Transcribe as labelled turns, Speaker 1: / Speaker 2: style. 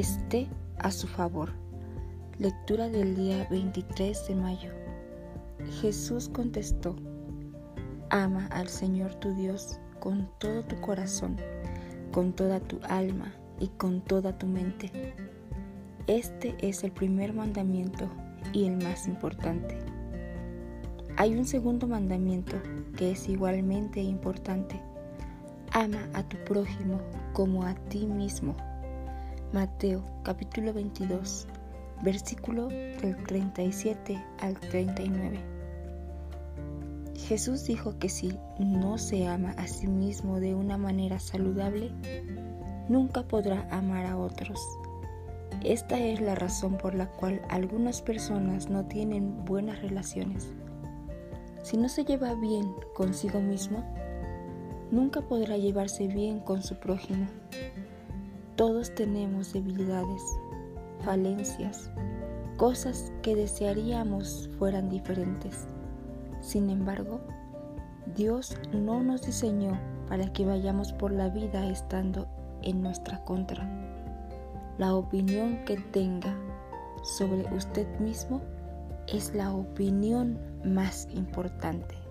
Speaker 1: esté a su favor. Lectura del día 23 de mayo. Jesús contestó, Ama al Señor tu Dios con todo tu corazón, con toda tu alma y con toda tu mente. Este es el primer mandamiento y el más importante. Hay un segundo mandamiento que es igualmente importante. Ama a tu prójimo como a ti mismo. Mateo capítulo 22, versículo del 37 al 39. Jesús dijo que si no se ama a sí mismo de una manera saludable, nunca podrá amar a otros. Esta es la razón por la cual algunas personas no tienen buenas relaciones. Si no se lleva bien consigo mismo, nunca podrá llevarse bien con su prójimo. Todos tenemos debilidades, falencias, cosas que desearíamos fueran diferentes. Sin embargo, Dios no nos diseñó para que vayamos por la vida estando en nuestra contra. La opinión que tenga sobre usted mismo es la opinión más importante.